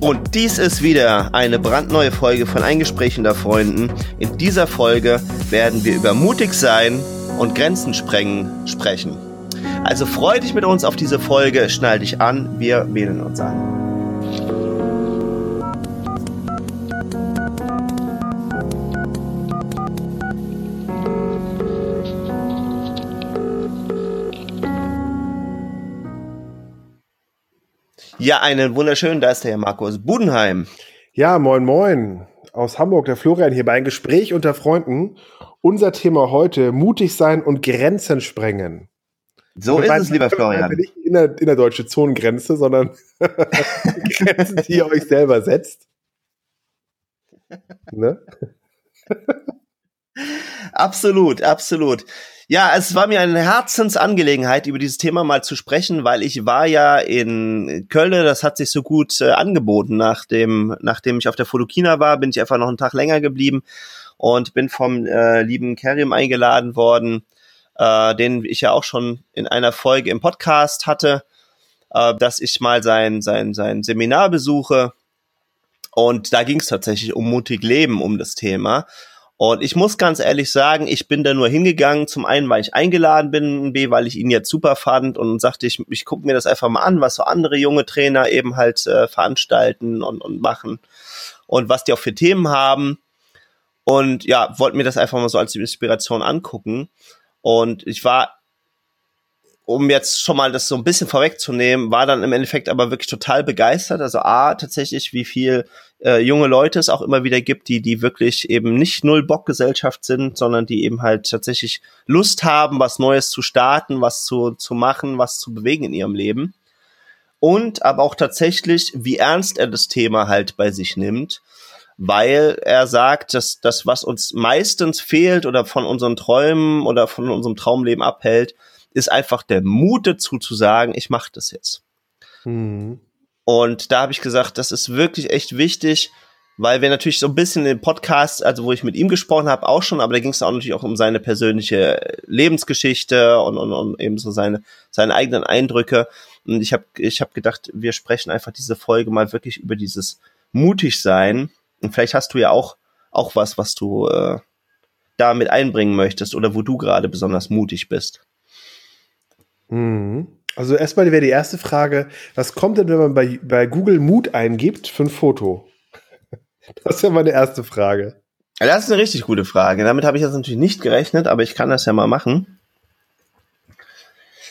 Und dies ist wieder eine brandneue Folge von Ein Gespräch unter Freunden. In dieser Folge werden wir über mutig sein und Grenzen sprengen sprechen. Also freu dich mit uns auf diese Folge, schnall dich an, wir wählen uns an. Ja, einen wunderschönen, da ist der Herr Markus Budenheim. Ja, moin moin. Aus Hamburg, der Florian hier bei einem Gespräch unter Freunden. Unser Thema heute, mutig sein und Grenzen sprengen. So ist es, lieber Florian. Nicht in der, in der deutsche Zonengrenze, sondern Grenzen, die ihr euch selber setzt. Ne? absolut, absolut. Ja, es war mir eine Herzensangelegenheit, über dieses Thema mal zu sprechen, weil ich war ja in Köln, das hat sich so gut äh, angeboten. Nachdem, nachdem ich auf der Fotokina war, bin ich einfach noch einen Tag länger geblieben und bin vom äh, lieben Kerim eingeladen worden, äh, den ich ja auch schon in einer Folge im Podcast hatte, äh, dass ich mal sein, sein, sein Seminar besuche. Und da ging es tatsächlich um mutig Leben, um das Thema. Und ich muss ganz ehrlich sagen, ich bin da nur hingegangen. Zum einen, weil ich eingeladen bin, B, weil ich ihn jetzt super fand und sagte, ich, ich gucke mir das einfach mal an, was so andere junge Trainer eben halt äh, veranstalten und, und machen und was die auch für Themen haben. Und ja, wollte mir das einfach mal so als Inspiration angucken. Und ich war um jetzt schon mal das so ein bisschen vorwegzunehmen, war dann im Endeffekt aber wirklich total begeistert. Also A, tatsächlich, wie viel äh, junge Leute es auch immer wieder gibt, die, die wirklich eben nicht null Bock Gesellschaft sind, sondern die eben halt tatsächlich Lust haben, was Neues zu starten, was zu, zu machen, was zu bewegen in ihrem Leben. Und aber auch tatsächlich, wie ernst er das Thema halt bei sich nimmt, weil er sagt, dass das, was uns meistens fehlt oder von unseren Träumen oder von unserem Traumleben abhält, ist einfach der Mut dazu zu sagen, ich mache das jetzt. Mhm. Und da habe ich gesagt, das ist wirklich echt wichtig, weil wir natürlich so ein bisschen in den Podcast, also wo ich mit ihm gesprochen habe, auch schon, aber da ging es auch natürlich auch um seine persönliche Lebensgeschichte und, und, und eben so seine, seine eigenen Eindrücke. Und ich habe ich hab gedacht, wir sprechen einfach diese Folge mal wirklich über dieses mutig sein. Und vielleicht hast du ja auch, auch was, was du äh, da mit einbringen möchtest oder wo du gerade besonders mutig bist. Mhm. Also erstmal wäre die erste Frage, was kommt denn, wenn man bei, bei Google Mut eingibt für ein Foto? Das ist ja meine erste Frage. Das ist eine richtig gute Frage. Damit habe ich jetzt natürlich nicht gerechnet, aber ich kann das ja mal machen.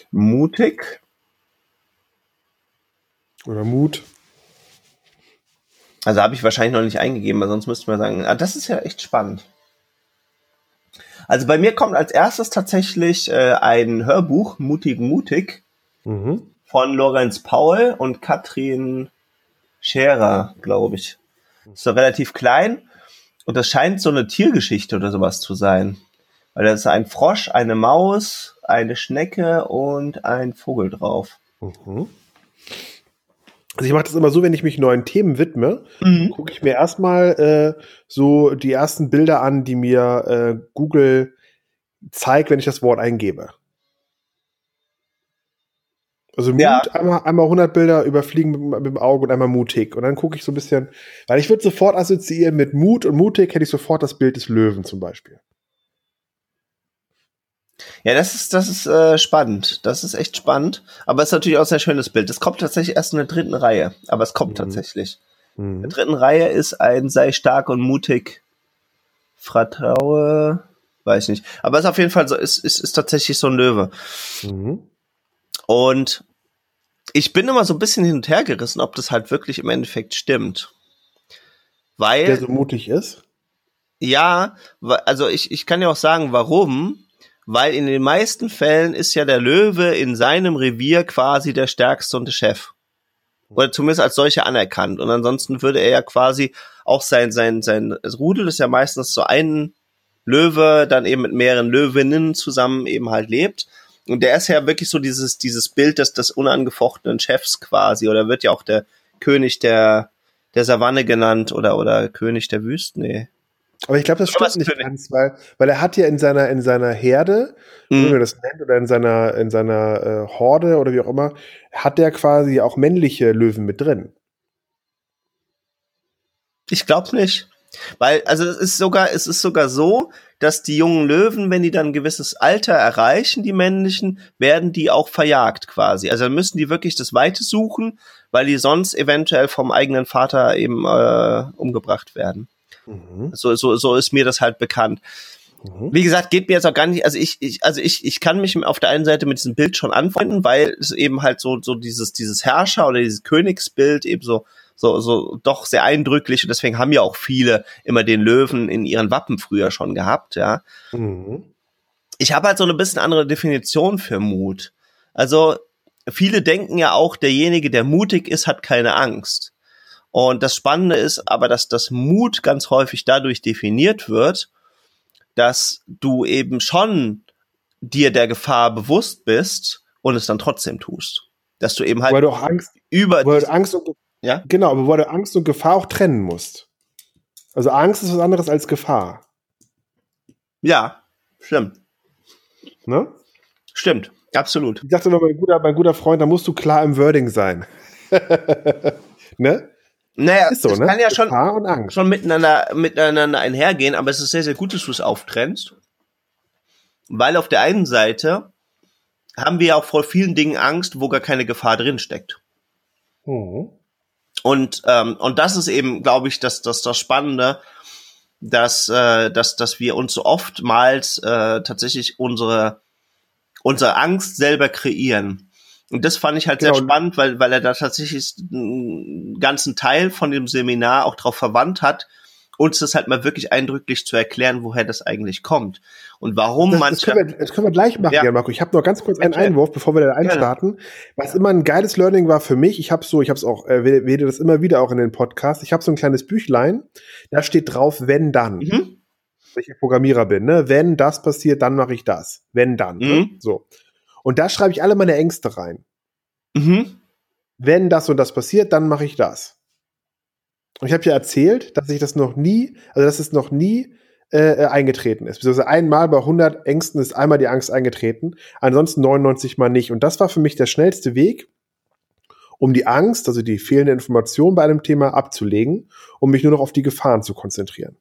Mutig. Oder Mut. Also habe ich wahrscheinlich noch nicht eingegeben, weil sonst müsste man sagen, ah, das ist ja echt spannend. Also bei mir kommt als erstes tatsächlich äh, ein Hörbuch, Mutig Mutig, mhm. von Lorenz Paul und Katrin Scherer, glaube ich. Ist so relativ klein und das scheint so eine Tiergeschichte oder sowas zu sein. Weil da ist ein Frosch, eine Maus, eine Schnecke und ein Vogel drauf. Mhm. Also ich mache das immer so, wenn ich mich neuen Themen widme, mhm. gucke ich mir erstmal äh, so die ersten Bilder an, die mir äh, Google zeigt, wenn ich das Wort eingebe. Also Mut, ja. einmal, einmal 100 Bilder überfliegen mit, mit, dem Auge und einmal mutig. Und dann gucke ich so ein bisschen, weil ich würde sofort assoziieren mit Mut und mutig hätte ich sofort das Bild des Löwen zum Beispiel. Ja, das ist, das ist äh, spannend. Das ist echt spannend. Aber es ist natürlich auch ein sehr schönes Bild. Es kommt tatsächlich erst in der dritten Reihe. Aber es kommt mhm. tatsächlich. Mhm. In der dritten Reihe ist ein sei stark und mutig, vertraue, weiß nicht. Aber es ist auf jeden Fall so, es ist, ist, ist tatsächlich so ein Löwe. Mhm. Und ich bin immer so ein bisschen hin und her gerissen, ob das halt wirklich im Endeffekt stimmt. Weil. Der so mutig ist? Ja, also ich, ich kann ja auch sagen, warum weil in den meisten Fällen ist ja der Löwe in seinem Revier quasi der stärkste und der Chef. Oder zumindest als solcher anerkannt. Und ansonsten würde er ja quasi auch sein, sein, sein Rudel ist ja meistens so ein Löwe, dann eben mit mehreren Löwinnen zusammen eben halt lebt. Und der ist ja wirklich so dieses, dieses Bild des, des unangefochtenen Chefs quasi. Oder wird ja auch der König der, der Savanne genannt oder, oder König der Wüste. Nee. Aber ich glaube, das stimmt nicht ganz, weil, weil er hat ja in seiner, in seiner Herde, mhm. wie man das nennt, oder in seiner, in seiner äh, Horde oder wie auch immer, hat er quasi auch männliche Löwen mit drin. Ich glaube nicht. Weil, also es ist sogar, es ist sogar so, dass die jungen Löwen, wenn die dann ein gewisses Alter erreichen, die männlichen, werden die auch verjagt quasi. Also dann müssen die wirklich das Weite suchen, weil die sonst eventuell vom eigenen Vater eben äh, umgebracht werden. Mhm. So, so, so ist mir das halt bekannt. Mhm. Wie gesagt, geht mir jetzt auch gar nicht, also ich, ich, also ich, ich kann mich auf der einen Seite mit diesem Bild schon anfreunden, weil es eben halt so, so dieses, dieses Herrscher oder dieses Königsbild eben so, so, so doch sehr eindrücklich und deswegen haben ja auch viele immer den Löwen in ihren Wappen früher schon gehabt, ja. Mhm. Ich habe halt so eine bisschen andere Definition für Mut. Also viele denken ja auch, derjenige, der mutig ist, hat keine Angst. Und das Spannende ist aber, dass das Mut ganz häufig dadurch definiert wird, dass du eben schon dir der Gefahr bewusst bist und es dann trotzdem tust. Dass du eben halt weil du auch Angst über weil du Angst und, ja genau, aber weil du Angst und Gefahr auch trennen musst. Also Angst ist was anderes als Gefahr. Ja, stimmt. Ne? Stimmt, absolut. Ich dachte immer, mein guter, mein guter Freund, da musst du klar im Wording sein. ne? Naja, ist so, es ne? kann ja schon, schon miteinander, miteinander einhergehen, aber es ist sehr, sehr gut, dass du es auftrennst. Weil auf der einen Seite haben wir ja auch vor vielen Dingen Angst, wo gar keine Gefahr drin steckt. Mhm. Und, ähm, und das ist eben, glaube ich, das, das, das Spannende, dass, äh, dass, dass wir uns so oftmals äh, tatsächlich unsere, unsere Angst selber kreieren. Und das fand ich halt sehr genau. spannend, weil, weil er da tatsächlich einen ganzen Teil von dem Seminar auch drauf verwandt hat, uns das halt mal wirklich eindrücklich zu erklären, woher das eigentlich kommt und warum das, manche. Das können, wir, das können wir gleich machen, ja. Marco. Ich habe noch ganz kurz einen Einwurf, bevor wir da einstarten. Was immer ein geiles Learning war für mich, ich habe so, ich habe es auch, äh, rede das immer wieder auch in den Podcast. Ich habe so ein kleines Büchlein, da steht drauf, wenn dann. Mhm. Ich Programmierer bin, ne? Wenn das passiert, dann mache ich das. Wenn dann. Ne? Mhm. Ne? So. Und da schreibe ich alle meine Ängste rein. Mhm. Wenn das und das passiert, dann mache ich das. Und ich habe ja erzählt, dass ich das noch nie, also dass es noch nie äh, eingetreten ist. Also einmal bei 100 Ängsten ist einmal die Angst eingetreten, ansonsten 99 mal nicht. Und das war für mich der schnellste Weg, um die Angst, also die fehlende Information bei einem Thema abzulegen, um mich nur noch auf die Gefahren zu konzentrieren.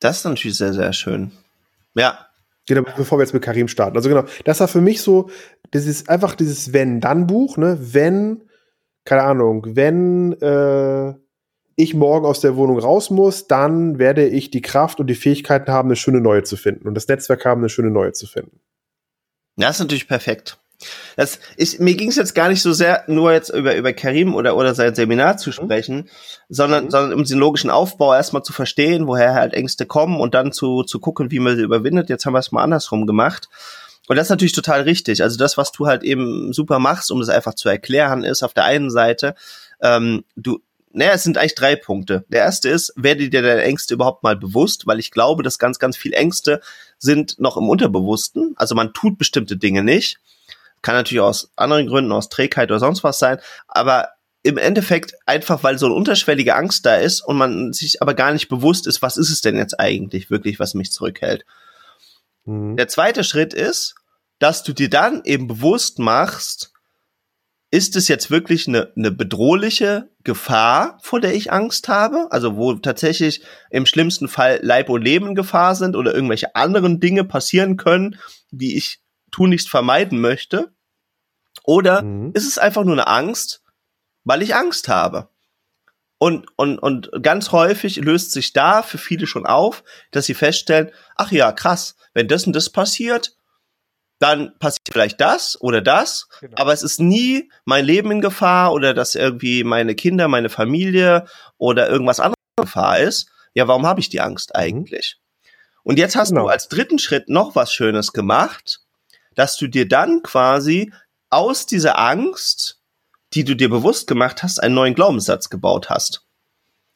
Das ist natürlich sehr, sehr schön. Ja, Genau, bevor wir jetzt mit Karim starten. Also genau, das war für mich so, das ist einfach dieses Wenn-Dann-Buch, ne? Wenn, keine Ahnung, wenn äh, ich morgen aus der Wohnung raus muss, dann werde ich die Kraft und die Fähigkeiten haben, eine schöne neue zu finden. Und das Netzwerk haben, eine schöne neue zu finden. Das ist natürlich perfekt. Das ist, mir ging es jetzt gar nicht so sehr nur jetzt über, über Karim oder, oder sein Seminar zu mhm. sprechen, mhm. sondern, sondern um den logischen Aufbau erstmal zu verstehen, woher halt Ängste kommen und dann zu, zu gucken, wie man sie überwindet. Jetzt haben wir es mal andersrum gemacht. Und das ist natürlich total richtig. Also das, was du halt eben super machst, um das einfach zu erklären, ist auf der einen Seite, ähm, du, naja, es sind eigentlich drei Punkte. Der erste ist, werde dir deine Ängste überhaupt mal bewusst, weil ich glaube, dass ganz, ganz viel Ängste sind noch im Unterbewussten. Also man tut bestimmte Dinge nicht. Kann natürlich aus anderen Gründen, aus Trägheit oder sonst was sein, aber im Endeffekt einfach, weil so eine unterschwellige Angst da ist und man sich aber gar nicht bewusst ist, was ist es denn jetzt eigentlich wirklich, was mich zurückhält. Mhm. Der zweite Schritt ist, dass du dir dann eben bewusst machst, ist es jetzt wirklich eine, eine bedrohliche Gefahr, vor der ich Angst habe? Also wo tatsächlich im schlimmsten Fall Leib und Leben Gefahr sind oder irgendwelche anderen Dinge passieren können, die ich tunlichst vermeiden möchte? Oder mhm. ist es einfach nur eine Angst, weil ich Angst habe? Und, und, und ganz häufig löst sich da für viele schon auf, dass sie feststellen, ach ja, krass, wenn das und das passiert, dann passiert vielleicht das oder das, genau. aber es ist nie mein Leben in Gefahr oder dass irgendwie meine Kinder, meine Familie oder irgendwas anderes in Gefahr ist. Ja, warum habe ich die Angst mhm. eigentlich? Und jetzt hast genau. du als dritten Schritt noch was Schönes gemacht, dass du dir dann quasi aus dieser Angst, die du dir bewusst gemacht hast, einen neuen Glaubenssatz gebaut hast.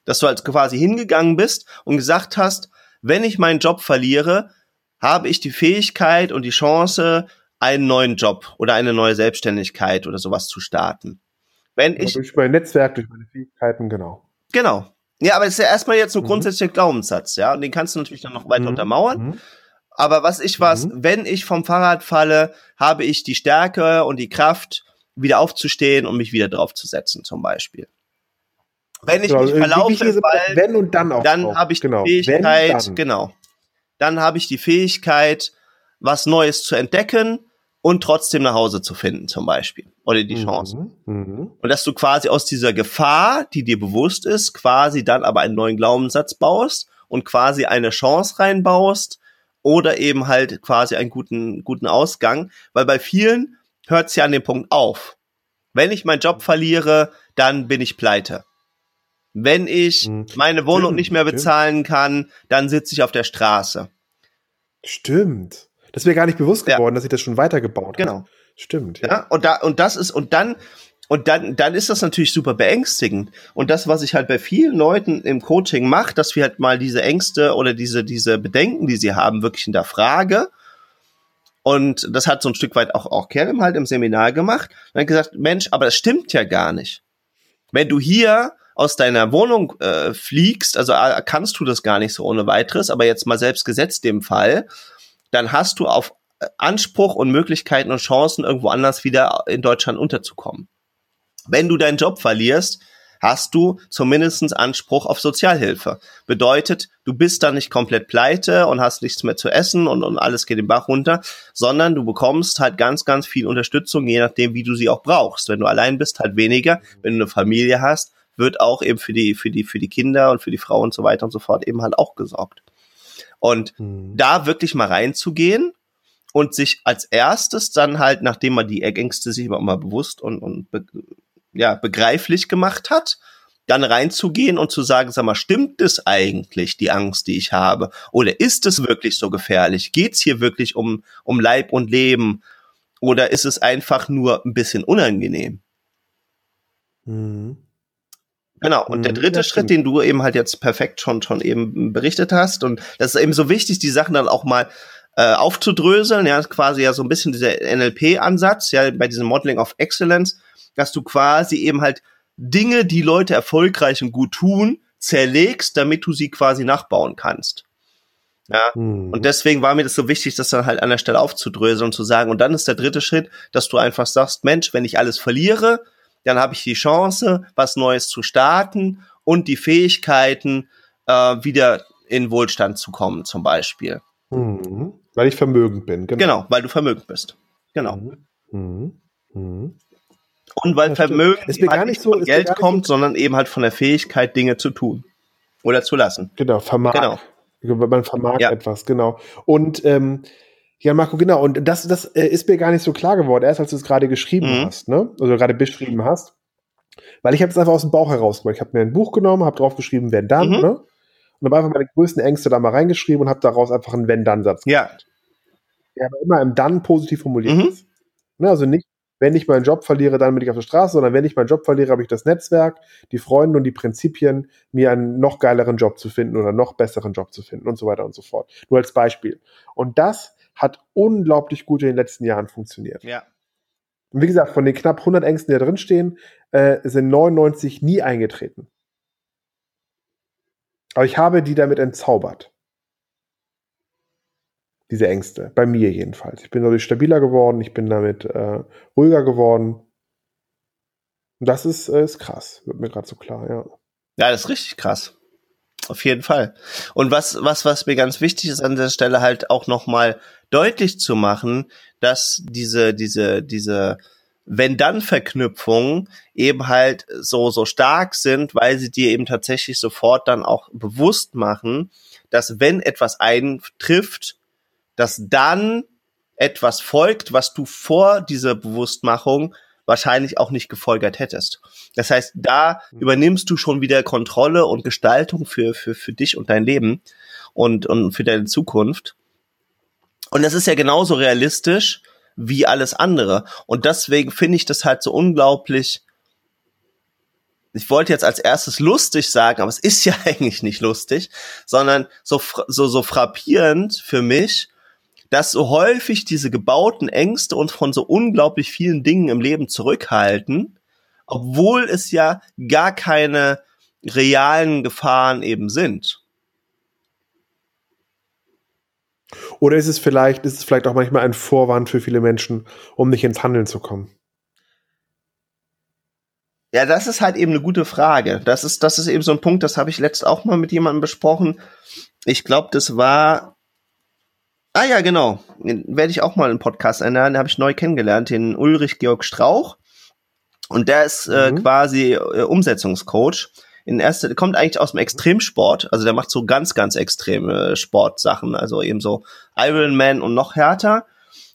Dass du halt quasi hingegangen bist und gesagt hast, wenn ich meinen Job verliere, habe ich die Fähigkeit und die Chance, einen neuen Job oder eine neue Selbstständigkeit oder sowas zu starten. Wenn ich durch mein Netzwerk, durch meine Fähigkeiten, genau. Genau. Ja, aber es ist ja erstmal jetzt so mhm. grundsätzlicher Glaubenssatz, ja, und den kannst du natürlich dann noch weiter mhm. untermauern. Mhm. Aber was ich was, mhm. wenn ich vom Fahrrad falle, habe ich die Stärke und die Kraft, wieder aufzustehen und mich wieder draufzusetzen, zum Beispiel. Wenn ich genau, mich verlaufe im Wald, wenn und dann auch. Dann habe ich genau. die Fähigkeit, wenn, genau. Dann habe ich die Fähigkeit, was Neues zu entdecken und trotzdem nach Hause zu finden, zum Beispiel. Oder die Chance. Mhm. Mhm. Und dass du quasi aus dieser Gefahr, die dir bewusst ist, quasi dann aber einen neuen Glaubenssatz baust und quasi eine Chance reinbaust oder eben halt quasi einen guten, guten Ausgang. Weil bei vielen hört es ja an dem Punkt auf. Wenn ich meinen Job verliere, dann bin ich pleite. Wenn ich mhm. meine Wohnung stimmt, nicht mehr bezahlen stimmt. kann, dann sitze ich auf der Straße. Stimmt. Das wäre gar nicht bewusst geworden, ja. dass ich das schon weitergebaut habe. Genau. Stimmt. Ja. ja, und da, und das ist, und dann, und dann, dann ist das natürlich super beängstigend. Und das, was ich halt bei vielen Leuten im Coaching mache, dass wir halt mal diese Ängste oder diese, diese Bedenken, die sie haben, wirklich hinterfrage. Und das hat so ein Stück weit auch, auch Kerem halt im Seminar gemacht. Und hat gesagt, Mensch, aber das stimmt ja gar nicht. Wenn du hier aus deiner Wohnung äh, fliegst, also äh, kannst du das gar nicht so ohne weiteres, aber jetzt mal selbst gesetzt dem Fall, dann hast du auf äh, Anspruch und Möglichkeiten und Chancen, irgendwo anders wieder in Deutschland unterzukommen. Wenn du deinen Job verlierst, hast du zumindestens Anspruch auf Sozialhilfe. Bedeutet, du bist dann nicht komplett pleite und hast nichts mehr zu essen und, und alles geht den Bach runter, sondern du bekommst halt ganz, ganz viel Unterstützung, je nachdem, wie du sie auch brauchst. Wenn du allein bist, halt weniger. Wenn du eine Familie hast, wird auch eben für die, für die, für die Kinder und für die Frau und so weiter und so fort eben halt auch gesorgt. Und mhm. da wirklich mal reinzugehen und sich als erstes dann halt, nachdem man die Ängste sich immer mal bewusst und, und ja, begreiflich gemacht hat, dann reinzugehen und zu sagen, sag mal, stimmt es eigentlich, die Angst, die ich habe? Oder ist es wirklich so gefährlich? Geht es hier wirklich um, um Leib und Leben? Oder ist es einfach nur ein bisschen unangenehm? Mhm. Genau. Und der mhm, dritte Schritt, den du eben halt jetzt perfekt schon, schon eben berichtet hast, und das ist eben so wichtig, die Sachen dann auch mal äh, aufzudröseln, ja, quasi ja so ein bisschen dieser NLP-Ansatz, ja, bei diesem Modeling of Excellence, dass du quasi eben halt Dinge, die Leute erfolgreich und gut tun, zerlegst, damit du sie quasi nachbauen kannst. Ja, hm. und deswegen war mir das so wichtig, das dann halt an der Stelle aufzudröseln und zu sagen, und dann ist der dritte Schritt, dass du einfach sagst, Mensch, wenn ich alles verliere, dann habe ich die Chance, was Neues zu starten und die Fähigkeiten, äh, wieder in Wohlstand zu kommen, zum Beispiel. Mhm. Weil ich vermögend bin, genau. Genau, weil du vermögend bist. Genau. Mhm. Mhm. mhm. Und weil Vermögen es halt gar nicht so, von Geld kommt, so sondern eben halt von der Fähigkeit, Dinge zu tun oder zu lassen. Genau, vermag. Genau. Man vermag ja. etwas, genau. Und ähm, ja, Marco, genau. Und das, das äh, ist mir gar nicht so klar geworden, erst als du es gerade geschrieben mhm. hast, ne? Also gerade beschrieben hast. Weil ich habe es einfach aus dem Bauch heraus gemacht. Ich habe mir ein Buch genommen, habe drauf geschrieben, wenn dann, mhm. ne? Und habe einfach meine größten Ängste da mal reingeschrieben und habe daraus einfach einen Wenn-Dann-Satz gemacht. Ja. Der aber immer im Dann positiv formuliert mhm. ist. Ne? Also nicht, wenn ich meinen Job verliere, dann bin ich auf der Straße, sondern wenn ich meinen Job verliere, habe ich das Netzwerk, die Freunde und die Prinzipien, mir einen noch geileren Job zu finden oder noch besseren Job zu finden und so weiter und so fort. Nur als Beispiel. Und das hat unglaublich gut in den letzten Jahren funktioniert. Ja. Und wie gesagt, von den knapp 100 Ängsten, die da drin stehen, äh, sind 99 nie eingetreten. Aber ich habe die damit entzaubert. Diese Ängste. Bei mir jedenfalls. Ich bin dadurch stabiler geworden, ich bin damit äh, ruhiger geworden. Und das ist, äh, ist krass, wird mir gerade so klar, ja. Ja, das ist richtig krass. Auf jeden Fall. Und was, was, was mir ganz wichtig ist an der Stelle halt auch nochmal deutlich zu machen, dass diese, diese, diese, wenn dann Verknüpfungen eben halt so, so stark sind, weil sie dir eben tatsächlich sofort dann auch bewusst machen, dass wenn etwas eintrifft, dass dann etwas folgt, was du vor dieser Bewusstmachung wahrscheinlich auch nicht gefolgert hättest. Das heißt, da mhm. übernimmst du schon wieder Kontrolle und Gestaltung für, für, für dich und dein Leben und, und für deine Zukunft. Und das ist ja genauso realistisch wie alles andere. Und deswegen finde ich das halt so unglaublich. Ich wollte jetzt als erstes lustig sagen, aber es ist ja eigentlich nicht lustig, sondern so, so, so frappierend für mich, dass so häufig diese gebauten Ängste uns von so unglaublich vielen Dingen im Leben zurückhalten, obwohl es ja gar keine realen Gefahren eben sind. Oder ist es vielleicht, ist es vielleicht auch manchmal ein Vorwand für viele Menschen, um nicht ins Handeln zu kommen? Ja, das ist halt eben eine gute Frage. Das ist, das ist eben so ein Punkt, das habe ich letzt auch mal mit jemandem besprochen. Ich glaube, das war. Ah ja, genau. Werde ich auch mal einen Podcast einladen. Den habe ich neu kennengelernt, den Ulrich Georg Strauch. Und der ist äh, mhm. quasi äh, Umsetzungscoach. In erster, kommt eigentlich aus dem Extremsport. Also der macht so ganz, ganz extreme Sportsachen. Also eben so Ironman und noch härter.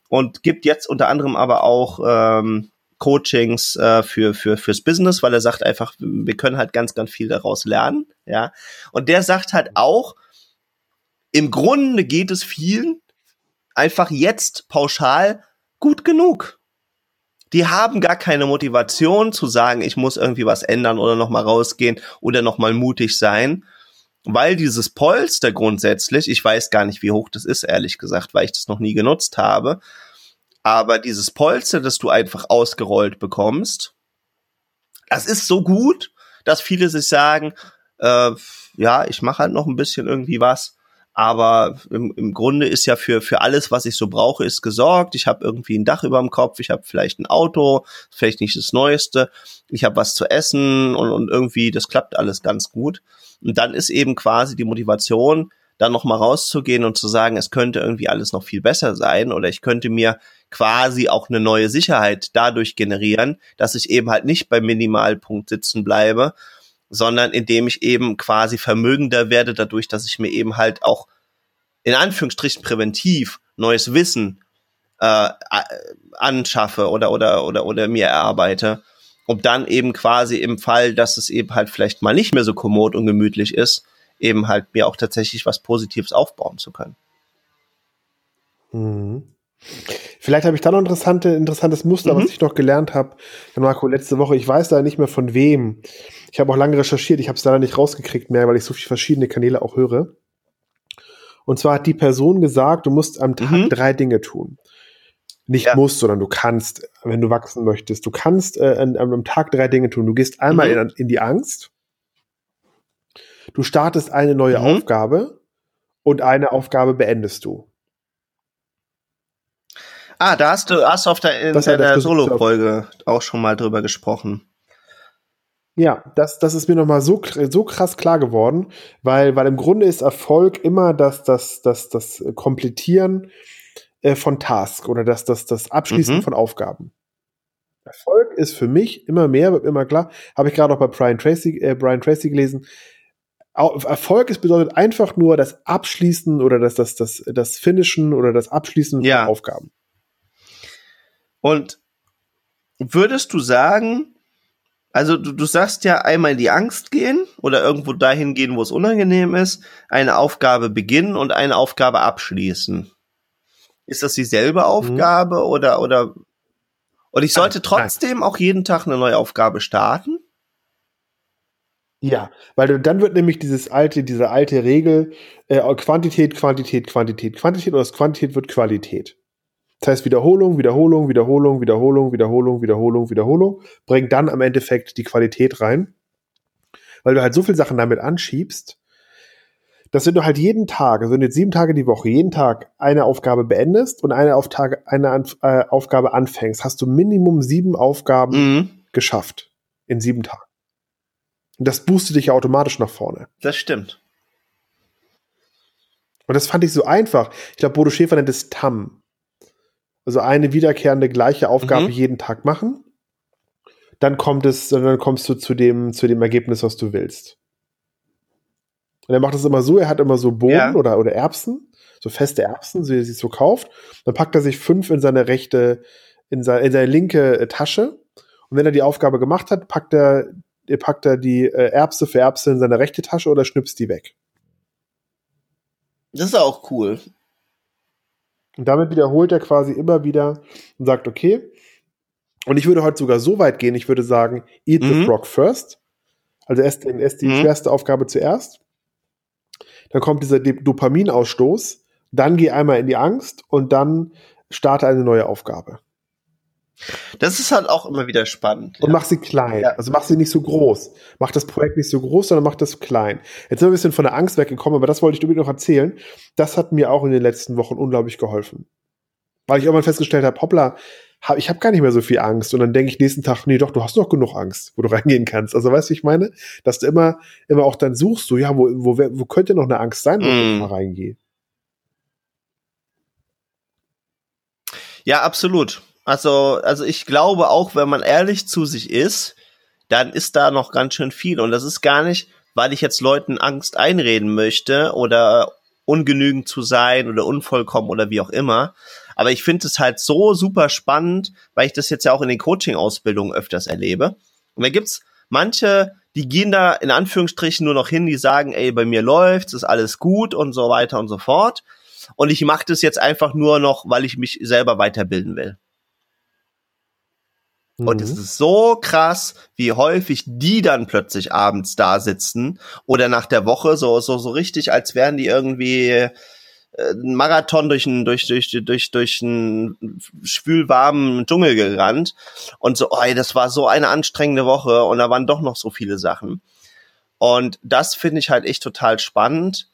Und gibt jetzt unter anderem aber auch ähm, Coachings äh, für, für, fürs Business, weil er sagt einfach, wir können halt ganz, ganz viel daraus lernen. Ja. Und der sagt halt auch, im Grunde geht es vielen einfach jetzt pauschal gut genug. Die haben gar keine Motivation zu sagen, ich muss irgendwie was ändern oder nochmal rausgehen oder nochmal mutig sein, weil dieses Polster grundsätzlich, ich weiß gar nicht, wie hoch das ist, ehrlich gesagt, weil ich das noch nie genutzt habe, aber dieses Polster, das du einfach ausgerollt bekommst, das ist so gut, dass viele sich sagen, äh, ja, ich mache halt noch ein bisschen irgendwie was. Aber im, im Grunde ist ja für, für alles, was ich so brauche, ist gesorgt. Ich habe irgendwie ein Dach über dem Kopf, ich habe vielleicht ein Auto, vielleicht nicht das Neueste, ich habe was zu essen und, und irgendwie, das klappt alles ganz gut. Und dann ist eben quasi die Motivation, dann nochmal rauszugehen und zu sagen, es könnte irgendwie alles noch viel besser sein oder ich könnte mir quasi auch eine neue Sicherheit dadurch generieren, dass ich eben halt nicht beim Minimalpunkt sitzen bleibe, sondern indem ich eben quasi vermögender werde, dadurch, dass ich mir eben halt auch in Anführungsstrichen präventiv neues Wissen äh, anschaffe oder oder oder oder mir erarbeite, um dann eben quasi im Fall, dass es eben halt vielleicht mal nicht mehr so kommod und gemütlich ist, eben halt mir auch tatsächlich was Positives aufbauen zu können. Mhm. Vielleicht habe ich da noch ein interessante, interessantes Muster, mhm. was ich noch gelernt habe, Marco, letzte Woche. Ich weiß da nicht mehr von wem. Ich habe auch lange recherchiert, ich habe es leider nicht rausgekriegt mehr, weil ich so viele verschiedene Kanäle auch höre. Und zwar hat die Person gesagt, du musst am Tag mhm. drei Dinge tun. Nicht ja. musst, sondern du kannst, wenn du wachsen möchtest. Du kannst äh, an, am Tag drei Dinge tun. Du gehst einmal mhm. in, in, die Angst. Du startest eine neue mhm. Aufgabe und eine Aufgabe beendest du. Ah, da hast du, hast auf der, in das Solo-Folge auch schon mal drüber gesprochen. Ja, das, das ist mir nochmal so, so krass klar geworden, weil, weil im Grunde ist Erfolg immer das, das, das, das Komplettieren äh, von Tasks oder das, das, das Abschließen mhm. von Aufgaben. Erfolg ist für mich immer mehr, wird immer klar, habe ich gerade auch bei Brian Tracy, äh, Brian Tracy gelesen. Erfolg ist bedeutet einfach nur das Abschließen oder das, das, das, das Finishen oder das Abschließen ja. von Aufgaben. Und würdest du sagen, also du, du sagst ja einmal in die Angst gehen oder irgendwo dahin gehen, wo es unangenehm ist, eine Aufgabe beginnen und eine Aufgabe abschließen. Ist das dieselbe mhm. Aufgabe mhm. oder oder und ich sollte trotzdem auch jeden Tag eine neue Aufgabe starten? Ja, weil du, dann wird nämlich dieses alte, diese alte Regel äh, Quantität, Quantität, Quantität, Quantität oder das Quantität wird Qualität. Das heißt Wiederholung, Wiederholung, Wiederholung, Wiederholung, Wiederholung, Wiederholung, Wiederholung, bringt dann am Endeffekt die Qualität rein, weil du halt so viele Sachen damit anschiebst, dass wenn du halt jeden Tag, also wenn du jetzt sieben Tage die Woche, jeden Tag eine Aufgabe beendest und eine, Auftage, eine äh, Aufgabe anfängst, hast du Minimum sieben Aufgaben mhm. geschafft in sieben Tagen. Und das boostet dich ja automatisch nach vorne. Das stimmt. Und das fand ich so einfach. Ich glaube, Bodo Schäfer nennt es TAM. Also eine wiederkehrende gleiche Aufgabe mhm. jeden Tag machen. Dann kommt es, dann kommst du zu dem, zu dem Ergebnis, was du willst. Und er macht das immer so, er hat immer so Bohnen ja. oder, oder Erbsen, so feste Erbsen, so wie er sie so kauft. Dann packt er sich fünf in seine rechte, in seine, in seine linke äh, Tasche. Und wenn er die Aufgabe gemacht hat, packt er, packt er die äh, Erbse für Erbse in seine rechte Tasche oder schnipst die weg. Das ist auch cool. Und damit wiederholt er quasi immer wieder und sagt, okay, und ich würde heute sogar so weit gehen, ich würde sagen, eat mhm. the frog first. Also erst, erst die mhm. schwerste Aufgabe zuerst. Dann kommt dieser Dopaminausstoß. Dann geh einmal in die Angst und dann starte eine neue Aufgabe. Das ist halt auch immer wieder spannend. Und ja. mach sie klein. Ja. Also mach sie nicht so groß. Mach das Projekt nicht so groß, sondern mach das klein. Jetzt sind wir ein bisschen von der Angst weggekommen, aber das wollte ich unbedingt noch erzählen. Das hat mir auch in den letzten Wochen unglaublich geholfen. Weil ich irgendwann festgestellt habe, hoppla, hab, ich habe gar nicht mehr so viel Angst. Und dann denke ich nächsten Tag, nee, doch, du hast noch genug Angst, wo du reingehen kannst. Also weißt du, wie ich meine? Dass du immer, immer auch dann suchst, du, ja, wo, wo, wo könnte noch eine Angst sein, wo mm. ich mal reingehe? Ja, absolut. Also, also ich glaube auch, wenn man ehrlich zu sich ist, dann ist da noch ganz schön viel. Und das ist gar nicht, weil ich jetzt Leuten Angst einreden möchte oder ungenügend zu sein oder unvollkommen oder wie auch immer. Aber ich finde es halt so super spannend, weil ich das jetzt ja auch in den Coaching-Ausbildungen öfters erlebe. Und da gibt's manche, die gehen da in Anführungsstrichen nur noch hin, die sagen, ey, bei mir läuft's, ist alles gut und so weiter und so fort. Und ich mache das jetzt einfach nur noch, weil ich mich selber weiterbilden will. Mhm. Und es ist so krass, wie häufig die dann plötzlich abends da sitzen oder nach der Woche so so so richtig, als wären die irgendwie äh, ein Marathon durch einen durch durch durch durch einen schwülwarmen Dschungel gerannt und so, oh, das war so eine anstrengende Woche und da waren doch noch so viele Sachen. Und das finde ich halt echt total spannend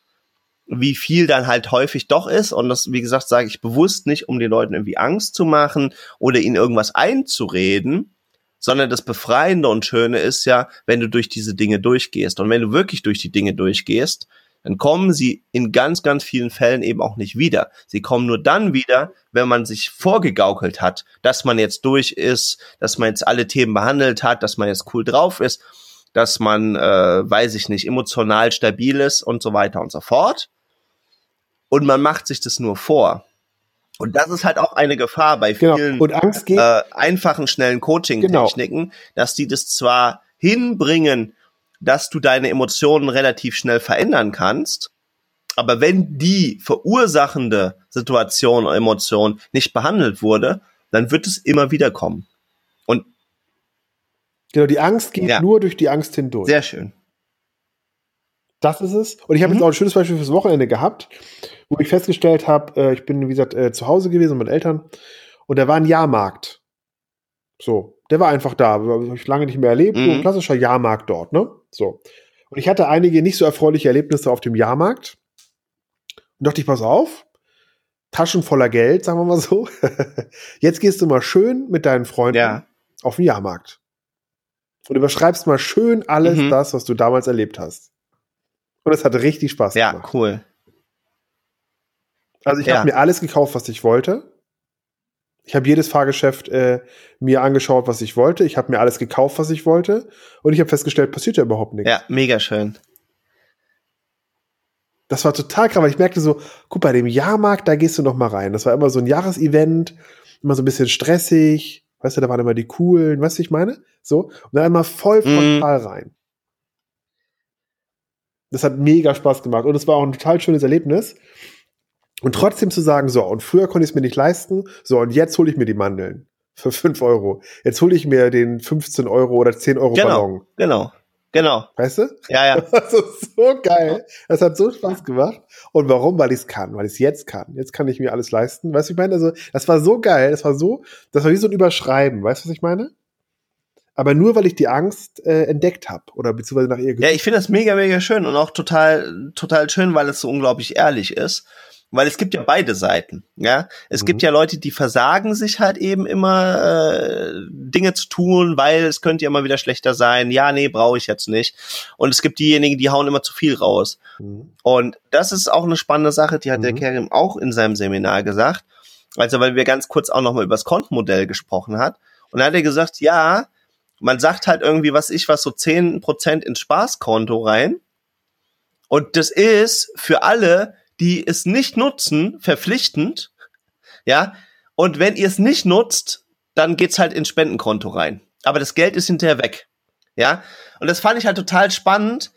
wie viel dann halt häufig doch ist. Und das, wie gesagt, sage ich bewusst nicht, um den Leuten irgendwie Angst zu machen oder ihnen irgendwas einzureden, sondern das Befreiende und Schöne ist ja, wenn du durch diese Dinge durchgehst. Und wenn du wirklich durch die Dinge durchgehst, dann kommen sie in ganz, ganz vielen Fällen eben auch nicht wieder. Sie kommen nur dann wieder, wenn man sich vorgegaukelt hat, dass man jetzt durch ist, dass man jetzt alle Themen behandelt hat, dass man jetzt cool drauf ist, dass man, äh, weiß ich nicht, emotional stabil ist und so weiter und so fort und man macht sich das nur vor. Und das ist halt auch eine Gefahr bei genau. vielen genau. äh, einfachen, schnellen Coaching-Techniken, genau. dass die das zwar hinbringen, dass du deine Emotionen relativ schnell verändern kannst, aber wenn die verursachende Situation oder Emotion nicht behandelt wurde, dann wird es immer wieder kommen. Und genau, die Angst geht ja. nur durch die Angst hindurch. Sehr schön. Das ist es. Und ich habe mhm. jetzt auch ein schönes Beispiel fürs Wochenende gehabt, wo ich festgestellt habe, äh, ich bin, wie gesagt, äh, zu Hause gewesen mit Eltern und da war ein Jahrmarkt. So, der war einfach da. Habe ich lange nicht mehr erlebt. Mhm. Ein klassischer Jahrmarkt dort, ne? So. Und ich hatte einige nicht so erfreuliche Erlebnisse auf dem Jahrmarkt. Und dachte ich, pass auf, Taschen voller Geld, sagen wir mal so. Jetzt gehst du mal schön mit deinen Freunden ja. auf den Jahrmarkt. Und überschreibst mal schön alles mhm. das, was du damals erlebt hast. Und es hat richtig Spaß ja, gemacht. Ja, cool. Also ich ja. habe mir alles gekauft, was ich wollte. Ich habe jedes Fahrgeschäft äh, mir angeschaut, was ich wollte. Ich habe mir alles gekauft, was ich wollte. Und ich habe festgestellt, passiert ja überhaupt nichts. Ja, mega schön. Das war total krass, weil ich merkte so, guck, bei dem Jahrmarkt, da gehst du noch mal rein. Das war immer so ein Jahresevent, immer so ein bisschen stressig. Weißt du, da waren immer die coolen, weißt du, ich meine? So. Und dann immer voll frontal mm. rein. Das hat mega Spaß gemacht und es war auch ein total schönes Erlebnis. Und trotzdem zu sagen, so, und früher konnte ich es mir nicht leisten, so, und jetzt hole ich mir die Mandeln für 5 Euro. Jetzt hole ich mir den 15 Euro oder 10 Euro genau, Ballon. Genau, genau. Weißt du? Ja, ja. Das ist so geil. Das hat so Spaß gemacht. Und warum? Weil ich es kann, weil ich es jetzt kann. Jetzt kann ich mir alles leisten. Weißt du, ich meine, also, das war so geil, das war so, das war wie so ein Überschreiben. Weißt du, was ich meine? Aber nur weil ich die Angst äh, entdeckt habe oder beziehungsweise nach ihr Ja, ich finde das mega, mega schön und auch total, total schön, weil es so unglaublich ehrlich ist. Weil es gibt ja beide Seiten, ja. Es mhm. gibt ja Leute, die versagen sich halt eben immer äh, Dinge zu tun, weil es könnte ja immer wieder schlechter sein. Ja, nee, brauche ich jetzt nicht. Und es gibt diejenigen, die hauen immer zu viel raus. Mhm. Und das ist auch eine spannende Sache, die hat mhm. der Kerim auch in seinem Seminar gesagt. Also, weil wir ganz kurz auch nochmal über das Kontenmodell gesprochen hat. Und da hat er gesagt, ja, man sagt halt irgendwie, was ich was, so zehn Prozent ins Spaßkonto rein. Und das ist für alle, die es nicht nutzen, verpflichtend. Ja. Und wenn ihr es nicht nutzt, dann geht's halt ins Spendenkonto rein. Aber das Geld ist hinterher weg. Ja. Und das fand ich halt total spannend,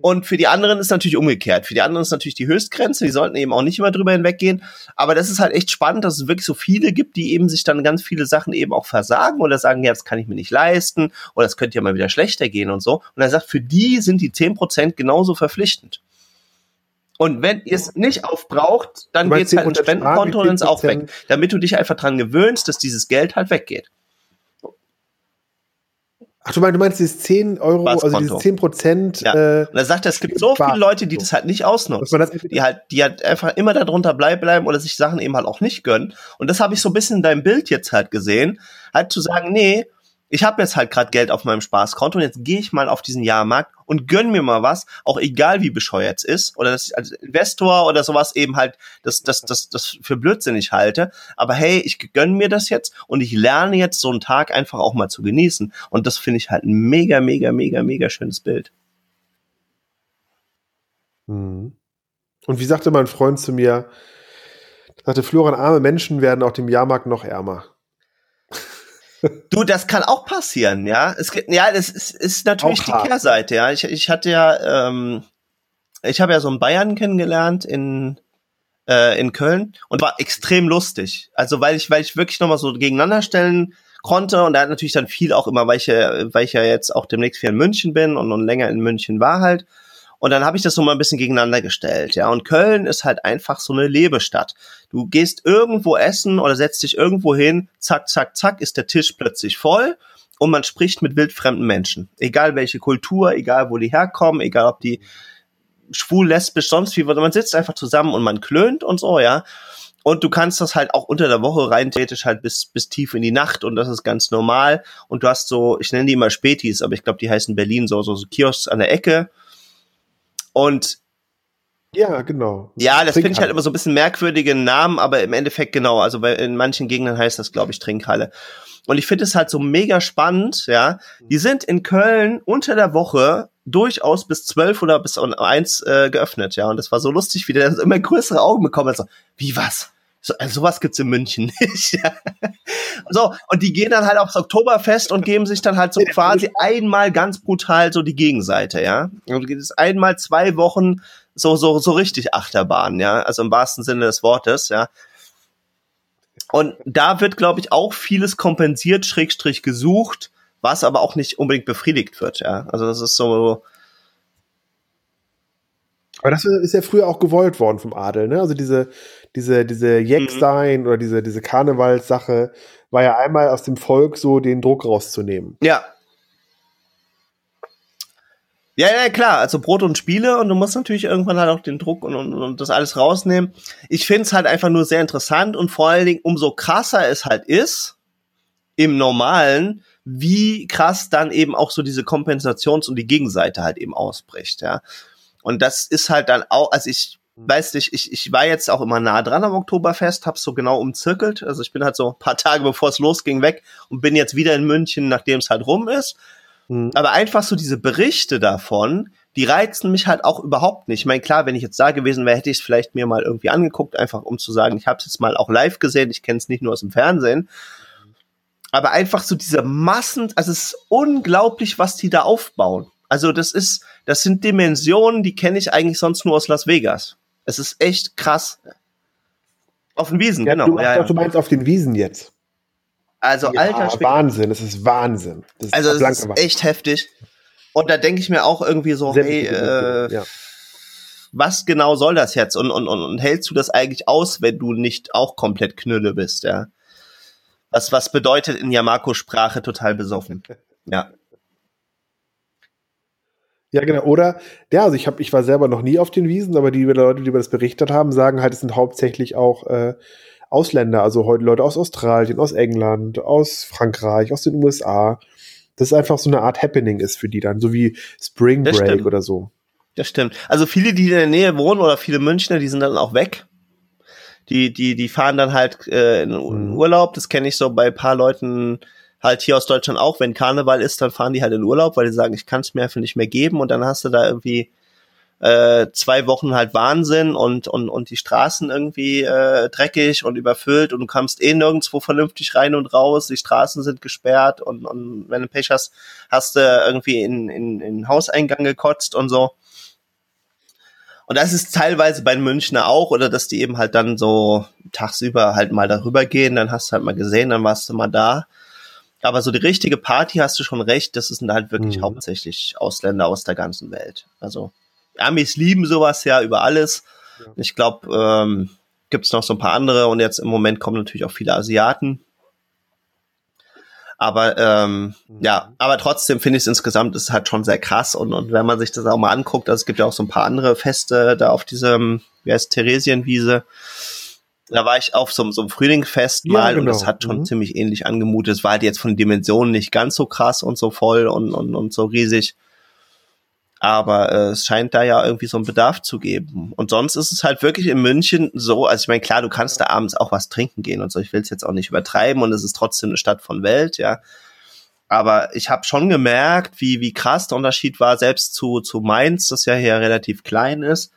und für die anderen ist natürlich umgekehrt. Für die anderen ist natürlich die Höchstgrenze. Die sollten eben auch nicht immer drüber hinweggehen. Aber das ist halt echt spannend, dass es wirklich so viele gibt, die eben sich dann ganz viele Sachen eben auch versagen oder sagen, ja, das kann ich mir nicht leisten oder das könnte ja mal wieder schlechter gehen und so. Und er sagt, für die sind die 10% genauso verpflichtend. Und wenn ihr es nicht aufbraucht, dann geht's halt ins Spendenkonto und auch weg. Damit du dich einfach dran gewöhnst, dass dieses Geld halt weggeht. Ach, du meinst, du meinst dieses 10 Euro, also dieses 10 Prozent. Ja. Äh, und er sagt, es gibt so viele Leute, die das halt nicht ausnutzen. die halt, die halt einfach immer darunter bleiben oder sich Sachen eben halt auch nicht gönnen. Und das habe ich so ein bisschen in deinem Bild jetzt halt gesehen. Halt zu sagen, nee, ich habe jetzt halt gerade Geld auf meinem Spaßkonto und jetzt gehe ich mal auf diesen Jahrmarkt und gönn mir mal was, auch egal wie bescheuert es ist oder dass ich als Investor oder sowas eben halt das, das, das, das für blödsinnig halte. Aber hey, ich gönn mir das jetzt und ich lerne jetzt so einen Tag einfach auch mal zu genießen. Und das finde ich halt ein mega, mega, mega, mega schönes Bild. Mhm. Und wie sagte mein Freund zu mir, sagte Florian, arme Menschen werden auf dem Jahrmarkt noch ärmer. Du, das kann auch passieren, ja. Es gibt, ja, das ist, ist natürlich auch die hart. Kehrseite, ja. Ich, ich hatte ja, ähm, ich habe ja so einen Bayern kennengelernt in äh, in Köln und war extrem lustig. Also weil ich, weil ich wirklich nochmal so gegeneinander stellen konnte und er hat natürlich dann viel auch immer, weil ich, weil ich ja jetzt auch demnächst wieder in München bin und, und länger in München war halt. Und dann habe ich das so mal ein bisschen gegeneinander gestellt, ja. Und Köln ist halt einfach so eine Lebestadt. Du gehst irgendwo essen oder setzt dich irgendwo hin, zack, zack, zack, ist der Tisch plötzlich voll und man spricht mit wildfremden Menschen. Egal welche Kultur, egal wo die herkommen, egal ob die schwul, lesbisch, sonst wie, man sitzt einfach zusammen und man klönt und so, ja. Und du kannst das halt auch unter der Woche rein theoretisch halt bis, bis tief in die Nacht und das ist ganz normal. Und du hast so, ich nenne die immer Spätis, aber ich glaube, die heißen Berlin so, so, so Kiosks an der Ecke und ja, genau. Ja, das finde ich halt immer so ein bisschen merkwürdige Namen, aber im Endeffekt genau. Also bei, in manchen Gegenden heißt das, glaube ich, Trinkhalle. Und ich finde es halt so mega spannend, ja. Die sind in Köln unter der Woche durchaus bis zwölf oder bis eins äh, geöffnet, ja. Und das war so lustig, wie der immer größere Augen bekommen hat. So, wie was? So, also sowas gibt's in München nicht. So, und die gehen dann halt aufs Oktoberfest und geben sich dann halt so quasi einmal ganz brutal so die Gegenseite, ja. Und geht es einmal zwei Wochen so, so, so richtig Achterbahn, ja. Also im wahrsten Sinne des Wortes, ja. Und da wird, glaube ich, auch vieles kompensiert, Schrägstrich gesucht, was aber auch nicht unbedingt befriedigt wird, ja. Also das ist so, aber das ist ja früher auch gewollt worden vom Adel, ne? Also diese, diese, diese Jeckstein mhm. oder diese, diese Karnevalssache war ja einmal aus dem Volk so den Druck rauszunehmen. Ja. Ja, ja, klar, also Brot und Spiele und du musst natürlich irgendwann halt auch den Druck und, und, und das alles rausnehmen. Ich finde es halt einfach nur sehr interessant und vor allen Dingen, umso krasser es halt ist, im Normalen, wie krass dann eben auch so diese Kompensations- und die Gegenseite halt eben ausbricht, ja. Und das ist halt dann auch, also ich weiß nicht, ich, ich war jetzt auch immer nah dran am Oktoberfest, hab's so genau umzirkelt. Also ich bin halt so ein paar Tage bevor es losging weg und bin jetzt wieder in München, nachdem es halt rum ist. Mhm. Aber einfach so diese Berichte davon, die reizen mich halt auch überhaupt nicht. Ich meine, klar, wenn ich jetzt da gewesen wäre, hätte ich es vielleicht mir mal irgendwie angeguckt, einfach um zu sagen, ich habe es jetzt mal auch live gesehen, ich kenne es nicht nur aus dem Fernsehen. Aber einfach so diese Massen, also es ist unglaublich, was die da aufbauen. Also das ist, das sind Dimensionen, die kenne ich eigentlich sonst nur aus Las Vegas. Es ist echt krass. Auf den Wiesen, ja, genau. Du, ja, ja. du meinst auf den Wiesen jetzt. Also ja, alter Schwede. Wahnsinn, es ist Wahnsinn. Das ist also es ist echt heftig. Und da denke ich mir auch irgendwie so, Sehr hey, äh, ja. was genau soll das jetzt? Und, und, und, und hältst du das eigentlich aus, wenn du nicht auch komplett Knülle bist, ja? Was, was bedeutet in Yamako-Sprache total besoffen? Ja. Ja, genau. Oder, ja, also ich habe, ich war selber noch nie auf den Wiesen, aber die Leute, die über das berichtet haben, sagen halt, es sind hauptsächlich auch äh, Ausländer, also heute Leute aus Australien, aus England, aus Frankreich, aus den USA. Das ist einfach so eine Art Happening ist für die dann, so wie Spring Break oder so. Das stimmt. Also viele, die in der Nähe wohnen oder viele Münchner, die sind dann auch weg. Die, die, die fahren dann halt äh, in mhm. Urlaub. Das kenne ich so bei paar Leuten, halt hier aus Deutschland auch, wenn Karneval ist, dann fahren die halt in Urlaub, weil die sagen, ich kann es mir einfach nicht mehr geben und dann hast du da irgendwie äh, zwei Wochen halt Wahnsinn und, und, und die Straßen irgendwie äh, dreckig und überfüllt und du kommst eh nirgendwo vernünftig rein und raus, die Straßen sind gesperrt und, und wenn du Pech hast, hast du irgendwie in, in, in Hauseingang gekotzt und so. Und das ist teilweise bei den Münchner auch, oder dass die eben halt dann so tagsüber halt mal darüber gehen, dann hast du halt mal gesehen, dann warst du mal da. Aber so die richtige Party hast du schon recht, das sind halt wirklich mhm. hauptsächlich Ausländer aus der ganzen Welt. Also Amis lieben sowas ja über alles. Ja. Ich glaube, ähm, gibt es noch so ein paar andere und jetzt im Moment kommen natürlich auch viele Asiaten. Aber ähm, mhm. ja, aber trotzdem finde ich es insgesamt ist halt schon sehr krass und, und wenn man sich das auch mal anguckt, also es gibt ja auch so ein paar andere Feste da auf diesem, wie heißt Theresienwiese. Da war ich auf so, so einem Frühlingfest ja, mal genau. und das hat schon mhm. ziemlich ähnlich angemutet. Es war halt jetzt von Dimensionen nicht ganz so krass und so voll und, und, und so riesig. Aber äh, es scheint da ja irgendwie so einen Bedarf zu geben. Und sonst ist es halt wirklich in München so, also ich meine, klar, du kannst da abends auch was trinken gehen und so. Ich will es jetzt auch nicht übertreiben und es ist trotzdem eine Stadt von Welt, ja. Aber ich habe schon gemerkt, wie, wie krass der Unterschied war, selbst zu, zu Mainz, das ja hier relativ klein ist,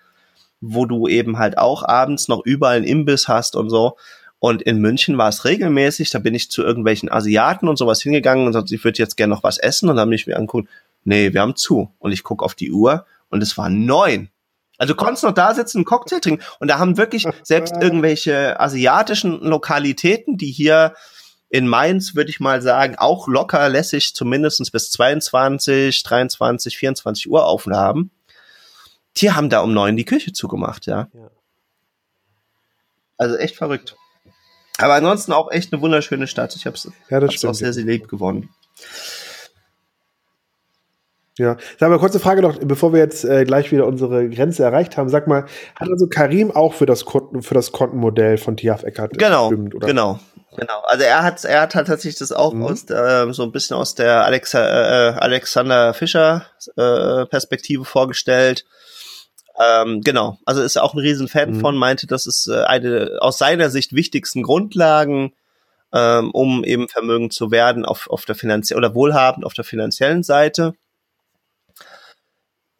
wo du eben halt auch abends noch überall einen Imbiss hast und so. Und in München war es regelmäßig, da bin ich zu irgendwelchen Asiaten und sowas hingegangen und sagte, ich würde jetzt gerne noch was essen und dann bin ich mir angucken, nee, wir haben zu. Und ich gucke auf die Uhr und es war neun. Also du konntest noch da sitzen, einen Cocktail trinken. Und da haben wirklich selbst irgendwelche asiatischen Lokalitäten, die hier in Mainz, würde ich mal sagen, auch locker lässig zumindest bis 22, 23, 24 Uhr offen haben. Die haben da um neun die Küche zugemacht, ja. ja. Also echt verrückt. Aber ansonsten auch echt eine wunderschöne Stadt. Ich habe es ja, auch sehr, sehr lieb gewonnen. Ja, sag mal, kurze Frage noch, bevor wir jetzt äh, gleich wieder unsere Grenze erreicht haben. Sag mal, hat also Karim auch für das Konten, für das Kontenmodell von Tiaf Eckert genau, gestimmt, oder? Genau, genau. Also er hat, er hat tatsächlich das auch mhm. aus, äh, so ein bisschen aus der Alexa, äh, Alexander Fischer äh, Perspektive vorgestellt. Ähm, genau, also ist auch ein Riesenfan mhm. von, meinte, das ist äh, eine aus seiner Sicht wichtigsten Grundlagen, ähm, um eben Vermögen zu werden auf, auf der finanziellen oder wohlhabend auf der finanziellen Seite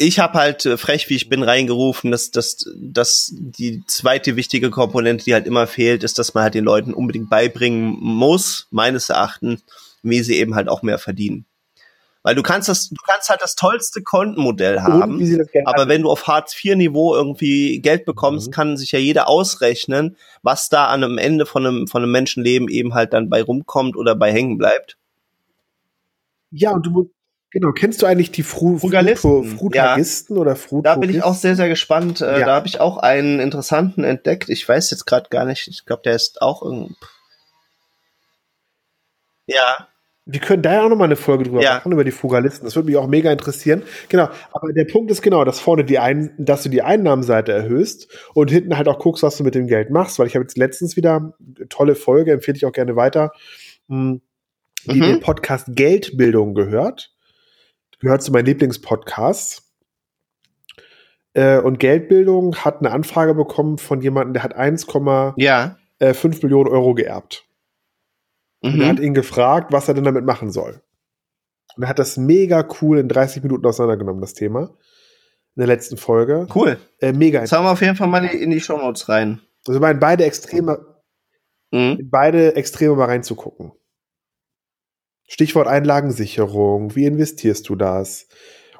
ich habe halt äh, frech, wie ich bin, reingerufen, dass, dass, dass die zweite wichtige Komponente, die halt immer fehlt, ist, dass man halt den Leuten unbedingt beibringen muss, meines Erachtens, wie sie eben halt auch mehr verdienen. Weil du kannst das, du kannst halt das tollste Kontenmodell haben, aber wenn du auf Hartz-IV-Niveau irgendwie Geld bekommst, mhm. kann sich ja jeder ausrechnen, was da an einem Ende von einem, von einem Menschenleben eben halt dann bei rumkommt oder bei hängen bleibt. Ja, und du, Genau, kennst du eigentlich die Fru Frugalisten Frutagisten ja. oder Frutogisten? Da bin ich auch sehr, sehr gespannt. Äh, ja. Da habe ich auch einen interessanten entdeckt. Ich weiß jetzt gerade gar nicht. Ich glaube, der ist auch irgendwie. Ja. Wir können da ja auch nochmal eine Folge drüber ja. machen, über die Frugalisten. Das würde mich auch mega interessieren. Genau. Aber der Punkt ist genau, dass vorne die Ein dass du die Einnahmenseite erhöhst und hinten halt auch guckst, was du mit dem Geld machst. Weil ich habe jetzt letztens wieder tolle Folge, empfehle ich auch gerne weiter, hm, die mhm. den Podcast Geldbildung gehört gehört zu meinen Lieblingspodcasts. Äh, und Geldbildung hat eine Anfrage bekommen von jemandem, der hat 1,5 ja. äh, Millionen Euro geerbt. Mhm. Und er hat ihn gefragt, was er denn damit machen soll. Und er hat das mega cool in 30 Minuten auseinandergenommen, das Thema. In der letzten Folge. Cool. Äh, mega. Das haben wir auf jeden Fall mal in die Show Notes rein. Also ich meine, beide Extreme, mhm. beide Extreme mal reinzugucken. Stichwort Einlagensicherung, wie investierst du das?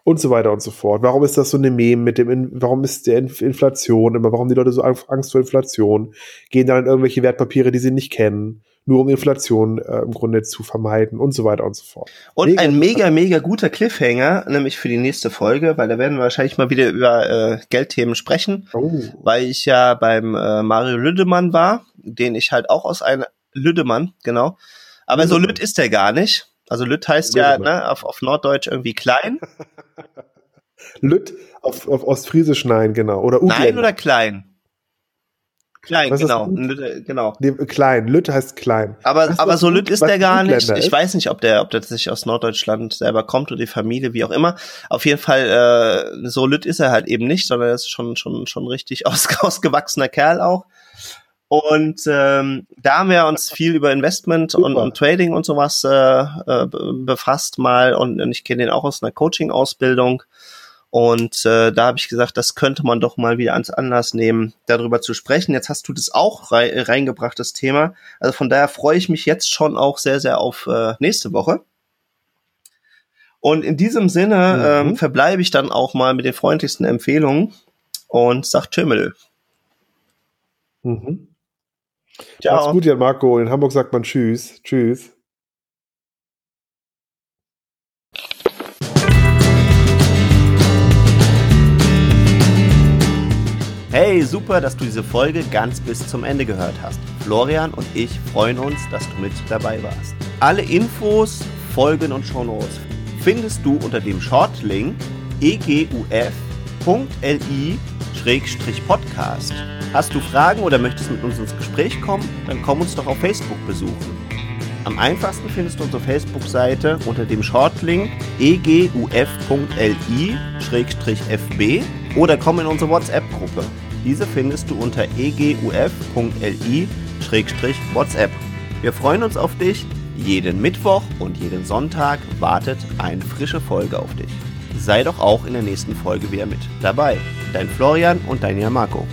Und so weiter und so fort. Warum ist das so eine Meme mit dem, warum ist der Inflation immer, warum die Leute so Angst vor Inflation? Gehen dann in irgendwelche Wertpapiere, die sie nicht kennen, nur um Inflation äh, im Grunde zu vermeiden und so weiter und so fort. Und mega ein mega, mega guter Cliffhanger, nämlich für die nächste Folge, weil da werden wir wahrscheinlich mal wieder über äh, Geldthemen sprechen, oh. weil ich ja beim äh, Mario Lüdemann war, den ich halt auch aus einer Lüdemann, genau, aber so Lütt ist der gar nicht. Also Lütt heißt ja ne, auf, auf Norddeutsch irgendwie klein. Lütt auf, auf Ostfriesisch nein, genau. Oder Utländer. Nein oder klein? Klein, genau. Lütte, genau. Nee, klein. Lütt heißt klein. Aber, aber so Lütt ist der gar nicht. Ist? Ich weiß nicht, ob der, ob der sich aus Norddeutschland selber kommt oder die Familie, wie auch immer. Auf jeden Fall, äh, so Lütt ist er halt eben nicht, sondern er ist schon, schon, schon richtig aus, ausgewachsener Kerl auch. Und ähm, da haben wir uns viel über Investment und, und, Trading und sowas äh, äh, befasst mal und, und ich kenne den auch aus einer Coaching-Ausbildung. Und äh, da habe ich gesagt, das könnte man doch mal wieder ans Anlass nehmen, darüber zu sprechen. Jetzt hast du das auch rei reingebracht, das Thema. Also von daher freue ich mich jetzt schon auch sehr, sehr auf äh, nächste Woche. Und in diesem Sinne mhm. ähm, verbleibe ich dann auch mal mit den freundlichsten Empfehlungen und sag Tschümmel. Mhm. Ciao. Macht's gut, Jan Marco. In Hamburg sagt man Tschüss. Tschüss. Hey, super, dass du diese Folge ganz bis zum Ende gehört hast. Florian und ich freuen uns, dass du mit dabei warst. Alle Infos, Folgen und Shownotes findest du unter dem Shortlink eguf.li-podcast. Hast du Fragen oder möchtest mit uns ins Gespräch kommen? Dann komm uns doch auf Facebook besuchen. Am einfachsten findest du unsere Facebook-Seite unter dem Shortlink eguf.li-fb oder komm in unsere WhatsApp-Gruppe. Diese findest du unter eguf.li-whatsapp. Wir freuen uns auf dich. Jeden Mittwoch und jeden Sonntag wartet eine frische Folge auf dich. Sei doch auch in der nächsten Folge wieder mit dabei. Dein Florian und dein Jan Marco.